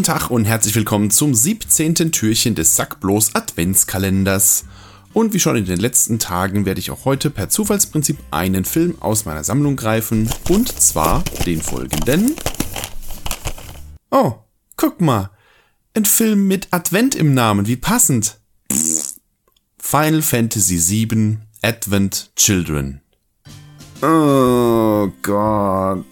Guten Tag und herzlich willkommen zum 17. Türchen des Sackblos Adventskalenders. Und wie schon in den letzten Tagen werde ich auch heute per Zufallsprinzip einen Film aus meiner Sammlung greifen. Und zwar den folgenden. Oh, guck mal. Ein Film mit Advent im Namen, wie passend. Final Fantasy VII Advent Children. Oh Gott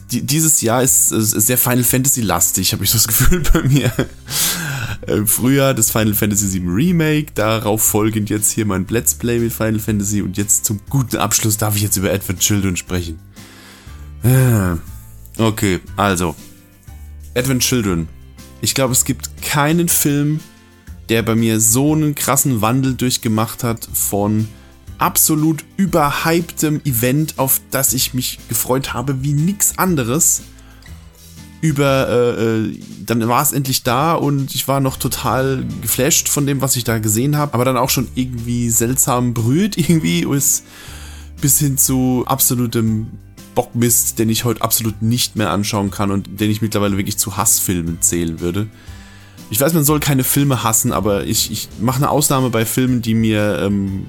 dieses Jahr ist, sehr Final Fantasy lastig, habe ich so das Gefühl bei mir. Im Frühjahr das Final Fantasy VII Remake, darauf folgend jetzt hier mein Let's Play mit Final Fantasy und jetzt zum guten Abschluss darf ich jetzt über Advent Children sprechen. Ah, okay, also Advent Children. Ich glaube, es gibt keinen Film, der bei mir so einen krassen Wandel durchgemacht hat von absolut überhyptem Event, auf das ich mich gefreut habe wie nix anderes. Über, äh, äh dann war es endlich da und ich war noch total geflasht von dem, was ich da gesehen habe, aber dann auch schon irgendwie seltsam brüht irgendwie ist bis hin zu absolutem Bockmist, den ich heute absolut nicht mehr anschauen kann und den ich mittlerweile wirklich zu Hassfilmen zählen würde. Ich weiß, man soll keine Filme hassen, aber ich, ich mache eine Ausnahme bei Filmen, die mir ähm,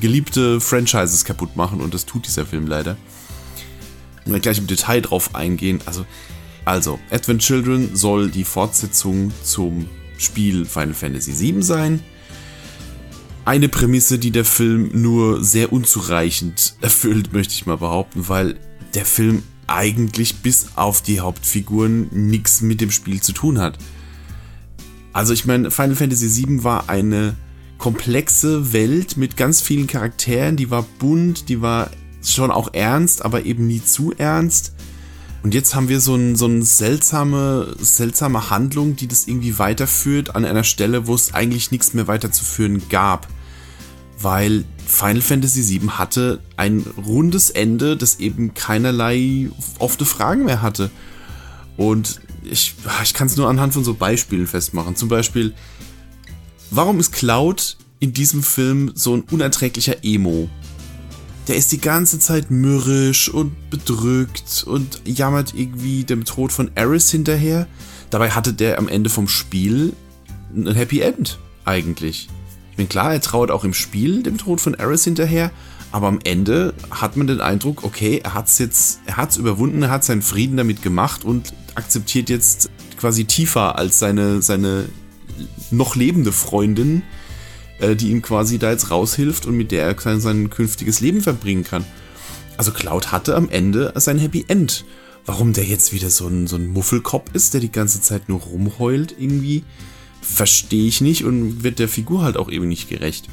geliebte Franchises kaputt machen und das tut dieser Film leider. Und gleich im Detail drauf eingehen. Also, also, Advent Children soll die Fortsetzung zum Spiel Final Fantasy VII sein. Eine Prämisse, die der Film nur sehr unzureichend erfüllt, möchte ich mal behaupten, weil der Film eigentlich bis auf die Hauptfiguren nichts mit dem Spiel zu tun hat. Also ich meine, Final Fantasy VII war eine komplexe Welt mit ganz vielen Charakteren, die war bunt, die war schon auch ernst, aber eben nie zu ernst. Und jetzt haben wir so, ein, so eine seltsame, seltsame Handlung, die das irgendwie weiterführt an einer Stelle, wo es eigentlich nichts mehr weiterzuführen gab. Weil Final Fantasy VII hatte ein rundes Ende, das eben keinerlei offene Fragen mehr hatte. Und ich, ich kann es nur anhand von so Beispielen festmachen. Zum Beispiel, Warum ist Cloud in diesem Film so ein unerträglicher Emo? Der ist die ganze Zeit mürrisch und bedrückt und jammert irgendwie dem Tod von Eris hinterher. Dabei hatte der am Ende vom Spiel ein Happy End, eigentlich. Ich bin klar, er trauert auch im Spiel dem Tod von Eris hinterher, aber am Ende hat man den Eindruck, okay, er hat's jetzt, er hat's überwunden, er hat seinen Frieden damit gemacht und akzeptiert jetzt quasi tiefer als seine, seine noch lebende Freundin, äh, die ihm quasi da jetzt raushilft und mit der er sein, sein künftiges Leben verbringen kann. Also Cloud hatte am Ende sein Happy End. Warum der jetzt wieder so ein, so ein Muffelkopf ist, der die ganze Zeit nur rumheult irgendwie, verstehe ich nicht und wird der Figur halt auch eben nicht gerecht.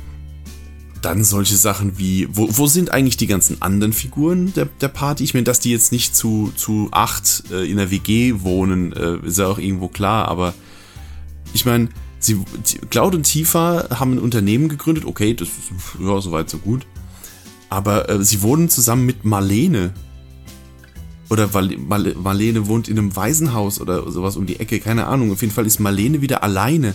Dann solche Sachen wie, wo, wo sind eigentlich die ganzen anderen Figuren der, der Party? Ich meine, dass die jetzt nicht zu, zu acht äh, in der WG wohnen, äh, ist ja auch irgendwo klar, aber ich meine, sie, Cloud und Tifa haben ein Unternehmen gegründet, okay, das ist ja soweit so gut. Aber äh, sie wohnen zusammen mit Marlene. Oder Marlene wohnt in einem Waisenhaus oder sowas um die Ecke, keine Ahnung. Auf jeden Fall ist Marlene wieder alleine.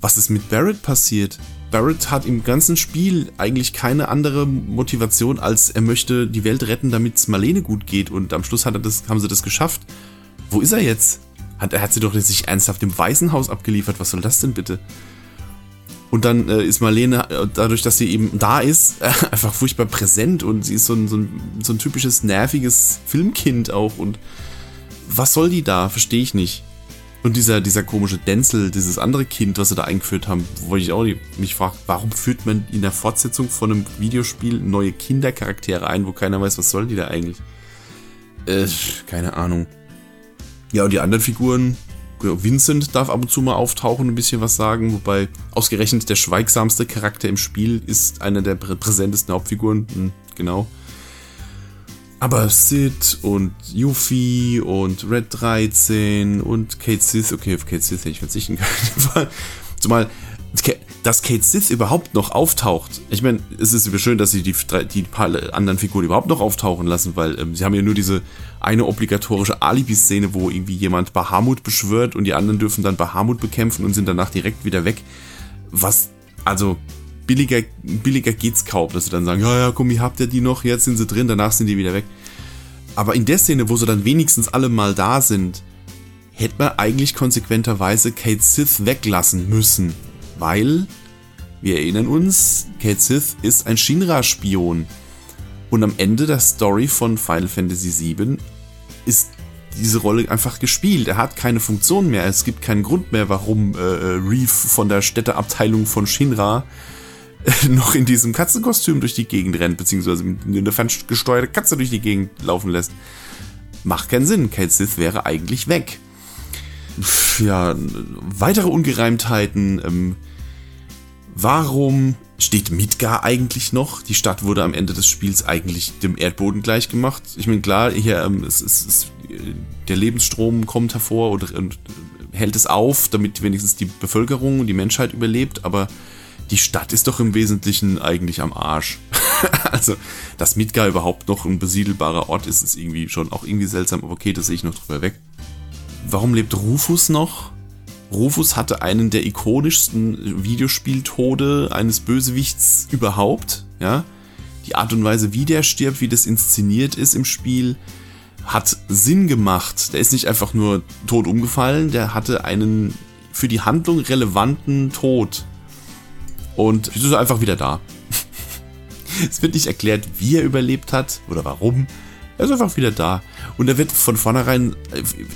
Was ist mit Barrett passiert? Barrett hat im ganzen Spiel eigentlich keine andere Motivation, als er möchte die Welt retten, damit es Marlene gut geht. Und am Schluss hat er das, haben sie das geschafft. Wo ist er jetzt? Hat, er hat sie doch sich ernsthaft im Waisenhaus abgeliefert. Was soll das denn bitte? Und dann äh, ist Marlene, äh, dadurch, dass sie eben da ist, äh, einfach furchtbar präsent und sie ist so ein, so, ein, so ein typisches nerviges Filmkind auch. Und was soll die da? Verstehe ich nicht. Und dieser, dieser komische Denzel, dieses andere Kind, was sie da eingeführt haben, wo ich auch mich frage, warum führt man in der Fortsetzung von einem Videospiel neue Kindercharaktere ein, wo keiner weiß, was sollen die da eigentlich? Äh, keine Ahnung. Ja, und die anderen Figuren, Vincent darf ab und zu mal auftauchen und ein bisschen was sagen, wobei ausgerechnet der schweigsamste Charakter im Spiel ist einer der präsentesten Hauptfiguren, hm, genau. Aber Sid und Yuffie und Red 13 und Kate Sith, okay, auf Kate Sith hätte ich verzichten können. Zumal dass Kate Sith überhaupt noch auftaucht. Ich meine, es ist schön, dass sie die, die paar anderen Figuren überhaupt noch auftauchen lassen, weil ähm, sie haben ja nur diese eine obligatorische Alibi-Szene, wo irgendwie jemand Bahamut beschwört und die anderen dürfen dann Bahamut bekämpfen und sind danach direkt wieder weg. Was, also, billiger, billiger geht's kaum, dass sie dann sagen, ja, ja, komm, ihr habt ja die noch, jetzt sind sie drin, danach sind die wieder weg. Aber in der Szene, wo sie dann wenigstens alle mal da sind, hätte man eigentlich konsequenterweise Kate Sith weglassen müssen. Weil, wir erinnern uns, Kate Sith ist ein Shinra-Spion. Und am Ende der Story von Final Fantasy VII ist diese Rolle einfach gespielt. Er hat keine Funktion mehr. Es gibt keinen Grund mehr, warum äh, äh Reef von der Städteabteilung von Shinra äh, noch in diesem Katzenkostüm durch die Gegend rennt, beziehungsweise eine ferngesteuerte Katze durch die Gegend laufen lässt. Macht keinen Sinn. Kate Sith wäre eigentlich weg. Ja, weitere Ungereimtheiten. Ähm, warum steht Midgar eigentlich noch? Die Stadt wurde am Ende des Spiels eigentlich dem Erdboden gleichgemacht. Ich meine, klar, hier ähm, es, es, es, der Lebensstrom kommt hervor und, und hält es auf, damit wenigstens die Bevölkerung und die Menschheit überlebt, aber die Stadt ist doch im Wesentlichen eigentlich am Arsch. also, dass Midgar überhaupt noch ein besiedelbarer Ort ist, ist irgendwie schon auch irgendwie seltsam, aber okay, das sehe ich noch drüber weg. Warum lebt Rufus noch? Rufus hatte einen der ikonischsten Videospieltode eines Bösewichts überhaupt, ja. Die Art und Weise, wie der stirbt, wie das inszeniert ist im Spiel, hat Sinn gemacht. Der ist nicht einfach nur tot umgefallen, der hatte einen für die Handlung relevanten Tod. Und jetzt ist einfach wieder da. es wird nicht erklärt, wie er überlebt hat oder warum. Er ist einfach wieder da. Und er wird von vornherein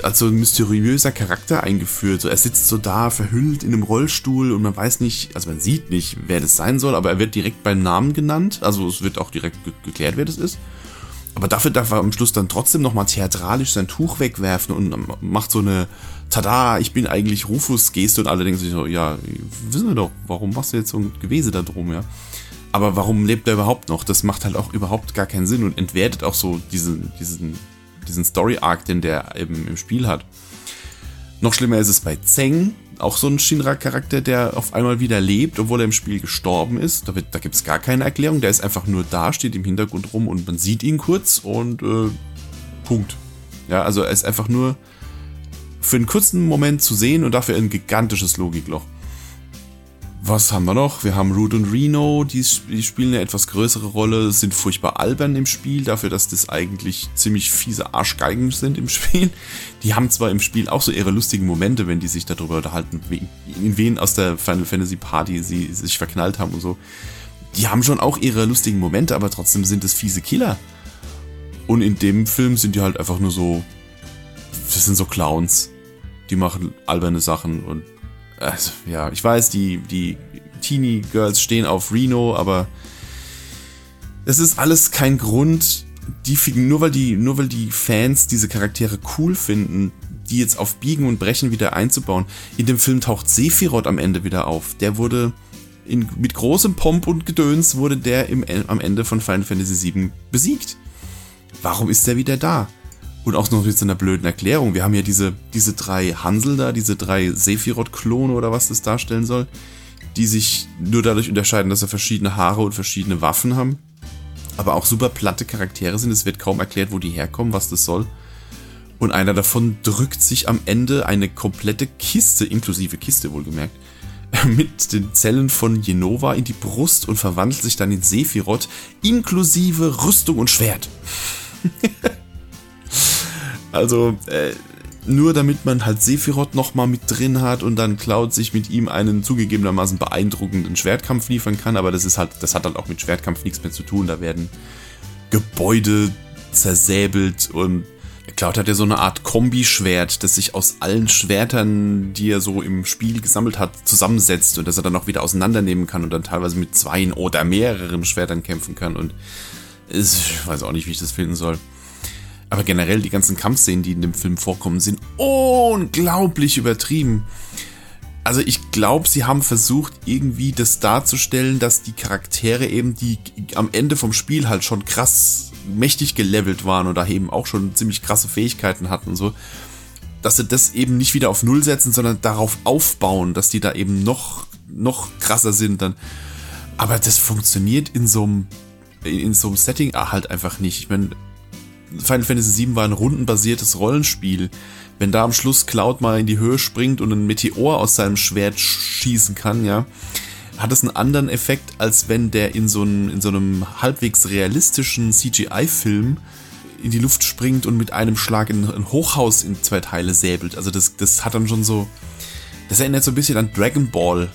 als so ein mysteriöser Charakter eingeführt. So, er sitzt so da, verhüllt in einem Rollstuhl und man weiß nicht, also man sieht nicht, wer das sein soll, aber er wird direkt beim Namen genannt. Also es wird auch direkt ge geklärt, wer das ist. Aber dafür darf er am Schluss dann trotzdem nochmal theatralisch sein Tuch wegwerfen und macht so eine Tada, ich bin eigentlich Rufus-Geste und alle denken sich so, ja, wissen wir doch, warum machst du jetzt so ein Gewese da drum, ja? Aber warum lebt er überhaupt noch? Das macht halt auch überhaupt gar keinen Sinn und entwertet auch so diesen, diesen, diesen Story-Arc, den der eben im Spiel hat. Noch schlimmer ist es bei Zeng, auch so ein Shinra-Charakter, der auf einmal wieder lebt, obwohl er im Spiel gestorben ist. Da, da gibt es gar keine Erklärung. Der ist einfach nur da, steht im Hintergrund rum und man sieht ihn kurz und äh, Punkt. Ja, also er ist einfach nur für einen kurzen Moment zu sehen und dafür ein gigantisches Logikloch. Was haben wir noch? Wir haben Root und Reno, die, die, spielen eine etwas größere Rolle, sind furchtbar albern im Spiel, dafür, dass das eigentlich ziemlich fiese Arschgeigen sind im Spiel. Die haben zwar im Spiel auch so ihre lustigen Momente, wenn die sich darüber unterhalten, in wen aus der Final Fantasy Party sie sich verknallt haben und so. Die haben schon auch ihre lustigen Momente, aber trotzdem sind es fiese Killer. Und in dem Film sind die halt einfach nur so, das sind so Clowns. Die machen alberne Sachen und also, ja, ich weiß, die, die Teenie Girls stehen auf Reno, aber es ist alles kein Grund, die nur weil die, nur weil die Fans diese Charaktere cool finden, die jetzt auf Biegen und Brechen wieder einzubauen. In dem Film taucht Sephiroth am Ende wieder auf. Der wurde in, mit großem Pomp und Gedöns wurde der im, am Ende von Final Fantasy VII besiegt. Warum ist der wieder da? Und auch noch mit so einer blöden Erklärung. Wir haben ja diese, diese drei Hansel da, diese drei Sephiroth-Klone oder was das darstellen soll, die sich nur dadurch unterscheiden, dass sie verschiedene Haare und verschiedene Waffen haben. Aber auch super platte Charaktere sind. Es wird kaum erklärt, wo die herkommen, was das soll. Und einer davon drückt sich am Ende eine komplette Kiste, inklusive Kiste wohlgemerkt, mit den Zellen von Jenova in die Brust und verwandelt sich dann in Sephiroth, inklusive Rüstung und Schwert. Also, äh, nur damit man halt Sephiroth nochmal mit drin hat und dann Cloud sich mit ihm einen zugegebenermaßen beeindruckenden Schwertkampf liefern kann, aber das ist halt, das hat halt auch mit Schwertkampf nichts mehr zu tun. Da werden Gebäude zersäbelt und Cloud hat ja so eine Art Kombischwert, das sich aus allen Schwertern, die er so im Spiel gesammelt hat, zusammensetzt und das er dann auch wieder auseinandernehmen kann und dann teilweise mit zwei oder mehreren Schwertern kämpfen kann und ich weiß auch nicht, wie ich das finden soll. Aber generell die ganzen Kampfszenen, die in dem Film vorkommen, sind unglaublich übertrieben. Also ich glaube, sie haben versucht, irgendwie das darzustellen, dass die Charaktere eben, die am Ende vom Spiel halt schon krass mächtig gelevelt waren oder eben auch schon ziemlich krasse Fähigkeiten hatten und so, dass sie das eben nicht wieder auf Null setzen, sondern darauf aufbauen, dass die da eben noch, noch krasser sind dann. Aber das funktioniert in so einem, in so einem Setting halt einfach nicht. Ich meine, Final Fantasy VII war ein rundenbasiertes Rollenspiel. Wenn da am Schluss Cloud mal in die Höhe springt und ein Meteor aus seinem Schwert schießen kann, ja, hat es einen anderen Effekt, als wenn der in so einem, in so einem halbwegs realistischen CGI-Film in die Luft springt und mit einem Schlag ein, ein Hochhaus in zwei Teile säbelt. Also das, das hat dann schon so. Das erinnert so ein bisschen an Dragon Ball,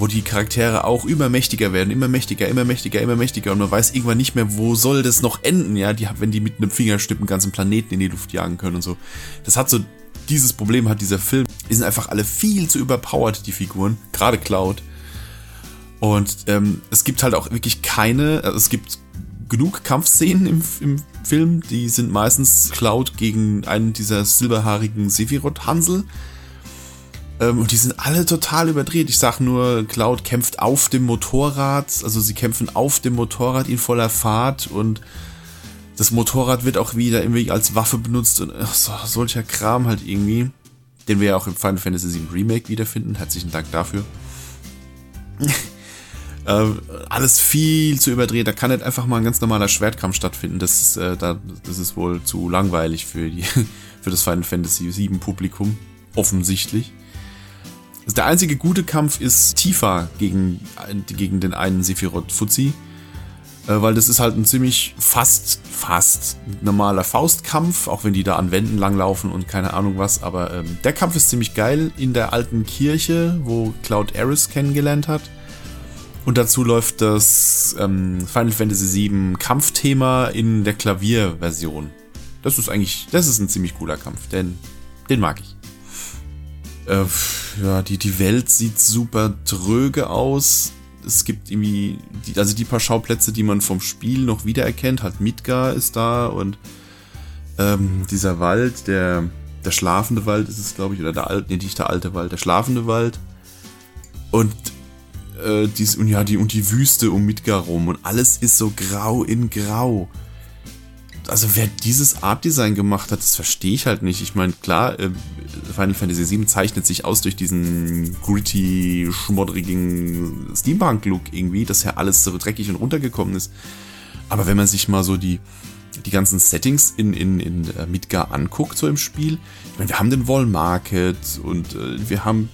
wo die Charaktere auch immer mächtiger werden, immer mächtiger, immer mächtiger, immer mächtiger und man weiß irgendwann nicht mehr, wo soll das noch enden, ja, die, wenn die mit einem Fingerschnipp einen ganzen Planeten in die Luft jagen können und so. Das hat so, dieses Problem hat dieser Film. Die sind einfach alle viel zu überpowered, die Figuren, gerade Cloud. Und ähm, es gibt halt auch wirklich keine, also es gibt genug Kampfszenen im, im Film, die sind meistens Cloud gegen einen dieser silberhaarigen Sephiroth-Hansel. Ähm, und die sind alle total überdreht. Ich sag nur, Cloud kämpft auf dem Motorrad, also sie kämpfen auf dem Motorrad in voller Fahrt und das Motorrad wird auch wieder irgendwie als Waffe benutzt und ach, so, solcher Kram halt irgendwie, den wir ja auch im Final Fantasy VII Remake wiederfinden. Herzlichen Dank dafür. äh, alles viel zu überdreht. Da kann nicht einfach mal ein ganz normaler Schwertkampf stattfinden. Das ist, äh, da, das ist wohl zu langweilig für, die, für das Final Fantasy VII Publikum. Offensichtlich. Also der einzige gute Kampf ist Tifa gegen, gegen den einen Sephiroth Fuzzi. Äh, weil das ist halt ein ziemlich fast, fast normaler Faustkampf, auch wenn die da an Wänden langlaufen und keine Ahnung was. Aber ähm, der Kampf ist ziemlich geil in der alten Kirche, wo Cloud Aris kennengelernt hat. Und dazu läuft das ähm, Final Fantasy VII Kampfthema in der Klavierversion. Das ist eigentlich, das ist ein ziemlich cooler Kampf, denn den mag ich. Äh, ja, die, die Welt sieht super tröge aus. Es gibt irgendwie, die, also die paar Schauplätze, die man vom Spiel noch wiedererkennt. Halt Midgar ist da und ähm, dieser Wald, der, der schlafende Wald ist es, glaube ich, oder der alte, nee, nicht der alte Wald, der schlafende Wald. Und äh, dies, und ja, die, und die Wüste um Midgar rum und alles ist so grau in grau also wer dieses Art Design gemacht hat, das verstehe ich halt nicht. Ich meine, klar, äh, Final Fantasy VII zeichnet sich aus durch diesen gritty, schmoddrigen Steampunk-Look irgendwie, dass ja alles so dreckig und runtergekommen ist. Aber wenn man sich mal so die, die ganzen Settings in, in, in Midgar anguckt, so im Spiel, ich meine, wir haben den Wall Market und äh, wir haben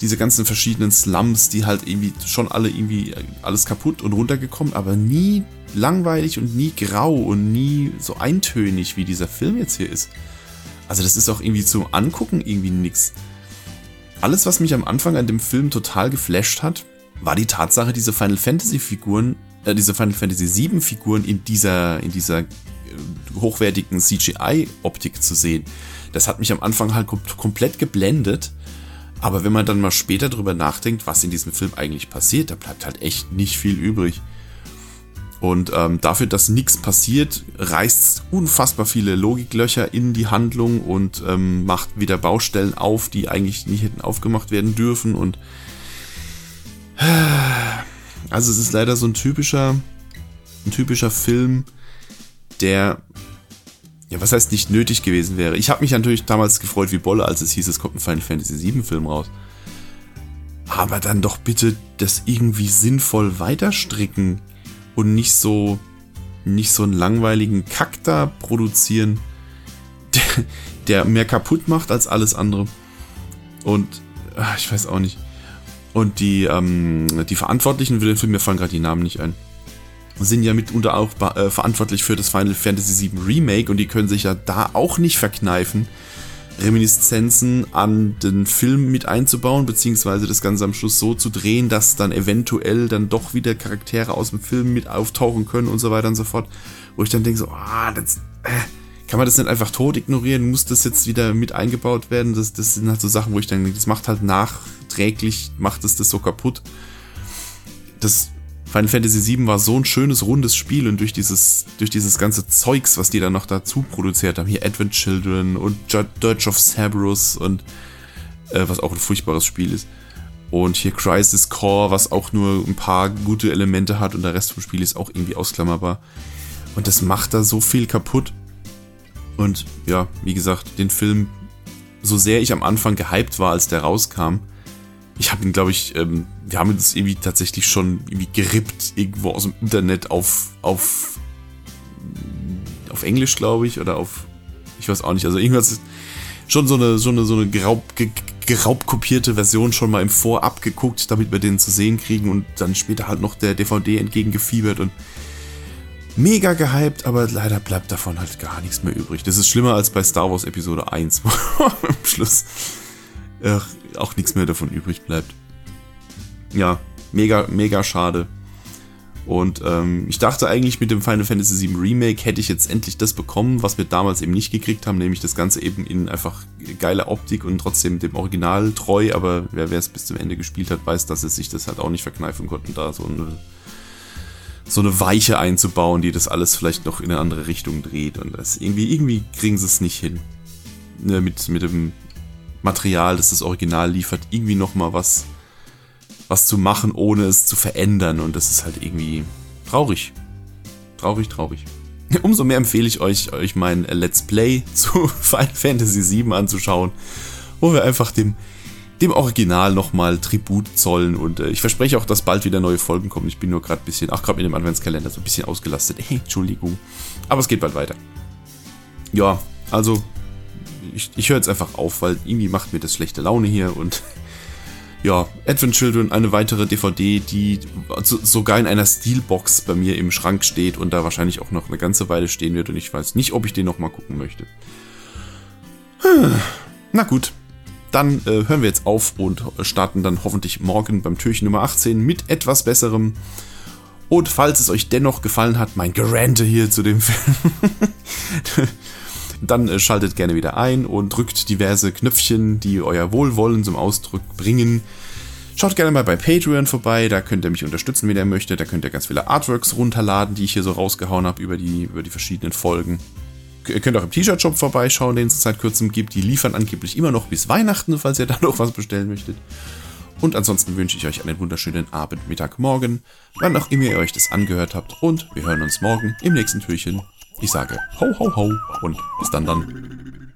diese ganzen verschiedenen Slums, die halt irgendwie schon alle irgendwie äh, alles kaputt und runtergekommen, aber nie langweilig und nie grau und nie so eintönig, wie dieser Film jetzt hier ist. Also das ist auch irgendwie zum Angucken irgendwie nix. Alles, was mich am Anfang an dem Film total geflasht hat, war die Tatsache, diese Final Fantasy Figuren, äh, diese Final Fantasy 7 Figuren in dieser, in dieser äh, hochwertigen CGI-Optik zu sehen. Das hat mich am Anfang halt kom komplett geblendet. Aber wenn man dann mal später drüber nachdenkt, was in diesem Film eigentlich passiert, da bleibt halt echt nicht viel übrig. Und ähm, dafür, dass nichts passiert, reißt unfassbar viele Logiklöcher in die Handlung und ähm, macht wieder Baustellen auf, die eigentlich nicht hätten aufgemacht werden dürfen. Und also es ist leider so ein typischer, ein typischer Film, der ja, was heißt nicht nötig gewesen wäre. Ich habe mich natürlich damals gefreut wie Bolle, als es hieß, es kommt ein Final Fantasy VII Film raus. Aber dann doch bitte das irgendwie sinnvoll weiterstricken und nicht so nicht so einen langweiligen Kack da produzieren, der, der mehr kaputt macht als alles andere. Und ach, ich weiß auch nicht. Und die, ähm, die Verantwortlichen für den Film, mir fallen gerade die Namen nicht ein, sind ja mitunter auch äh, verantwortlich für das Final Fantasy VII Remake und die können sich ja da auch nicht verkneifen, Reminiszenzen an den Film mit einzubauen, beziehungsweise das Ganze am Schluss so zu drehen, dass dann eventuell dann doch wieder Charaktere aus dem Film mit auftauchen können und so weiter und so fort. Wo ich dann denke so, ah, das, äh, kann man das nicht einfach tot ignorieren? Muss das jetzt wieder mit eingebaut werden? Das, das sind halt so Sachen, wo ich dann denke, das macht halt nachträglich, macht es das so kaputt. Das Final Fantasy VII war so ein schönes, rundes Spiel und durch dieses, durch dieses ganze Zeugs, was die da noch dazu produziert haben, hier Advent Children und Dirge of Cerberus und äh, was auch ein furchtbares Spiel ist. Und hier Crisis Core, was auch nur ein paar gute Elemente hat und der Rest vom Spiel ist auch irgendwie ausklammerbar. Und das macht da so viel kaputt. Und ja, wie gesagt, den Film, so sehr ich am Anfang gehypt war, als der rauskam, ich habe ihn, glaube ich, ähm, wir haben uns irgendwie tatsächlich schon irgendwie gerippt irgendwo aus dem Internet auf, auf, auf Englisch, glaube ich, oder auf, ich weiß auch nicht, also irgendwas, schon so eine, so eine, so eine geraub, ge, geraubkopierte Version schon mal im Vorab geguckt, damit wir den zu sehen kriegen und dann später halt noch der DVD entgegengefiebert und mega gehypt, aber leider bleibt davon halt gar nichts mehr übrig. Das ist schlimmer als bei Star Wars Episode 1, wo am Schluss äh, auch nichts mehr davon übrig bleibt. Ja, mega, mega schade. Und ähm, ich dachte eigentlich, mit dem Final Fantasy VII Remake hätte ich jetzt endlich das bekommen, was wir damals eben nicht gekriegt haben, nämlich das Ganze eben in einfach geile Optik und trotzdem dem Original treu. Aber wer es bis zum Ende gespielt hat, weiß, dass es sich das halt auch nicht verkneifen konnten, da so eine, so eine Weiche einzubauen, die das alles vielleicht noch in eine andere Richtung dreht. Und das irgendwie, irgendwie kriegen sie es nicht hin. Ne, mit, mit dem Material, das das Original liefert, irgendwie nochmal was was zu machen, ohne es zu verändern. Und das ist halt irgendwie traurig. Traurig, traurig. Umso mehr empfehle ich euch, euch mein Let's Play zu Final Fantasy VII anzuschauen, wo wir einfach dem, dem Original nochmal Tribut zollen. Und äh, ich verspreche auch, dass bald wieder neue Folgen kommen. Ich bin nur gerade ein bisschen, ach, gerade mit dem Adventskalender so ein bisschen ausgelastet. Hey, Entschuldigung. Aber es geht bald weiter. Ja, also, ich, ich höre jetzt einfach auf, weil irgendwie macht mir das schlechte Laune hier und ja, Advent Children, eine weitere DVD, die sogar in einer Steelbox bei mir im Schrank steht und da wahrscheinlich auch noch eine ganze Weile stehen wird und ich weiß nicht, ob ich den nochmal gucken möchte. Na gut, dann äh, hören wir jetzt auf und starten dann hoffentlich morgen beim Türchen Nummer 18 mit etwas besserem. Und falls es euch dennoch gefallen hat, mein Gerante hier zu dem Film, dann äh, schaltet gerne wieder ein und drückt diverse Knöpfchen, die euer Wohlwollen zum Ausdruck bringen. Schaut gerne mal bei Patreon vorbei, da könnt ihr mich unterstützen, wenn ihr möchtet. Da könnt ihr ganz viele Artworks runterladen, die ich hier so rausgehauen habe über die, über die verschiedenen Folgen. Ihr könnt auch im T-Shirt-Shop vorbeischauen, den es seit kurzem gibt. Die liefern angeblich immer noch bis Weihnachten, falls ihr da noch was bestellen möchtet. Und ansonsten wünsche ich euch einen wunderschönen Abend, Mittag, Morgen, wann auch immer ihr euch das angehört habt. Und wir hören uns morgen im nächsten Türchen ich sage ho ho ho und bis dann dann.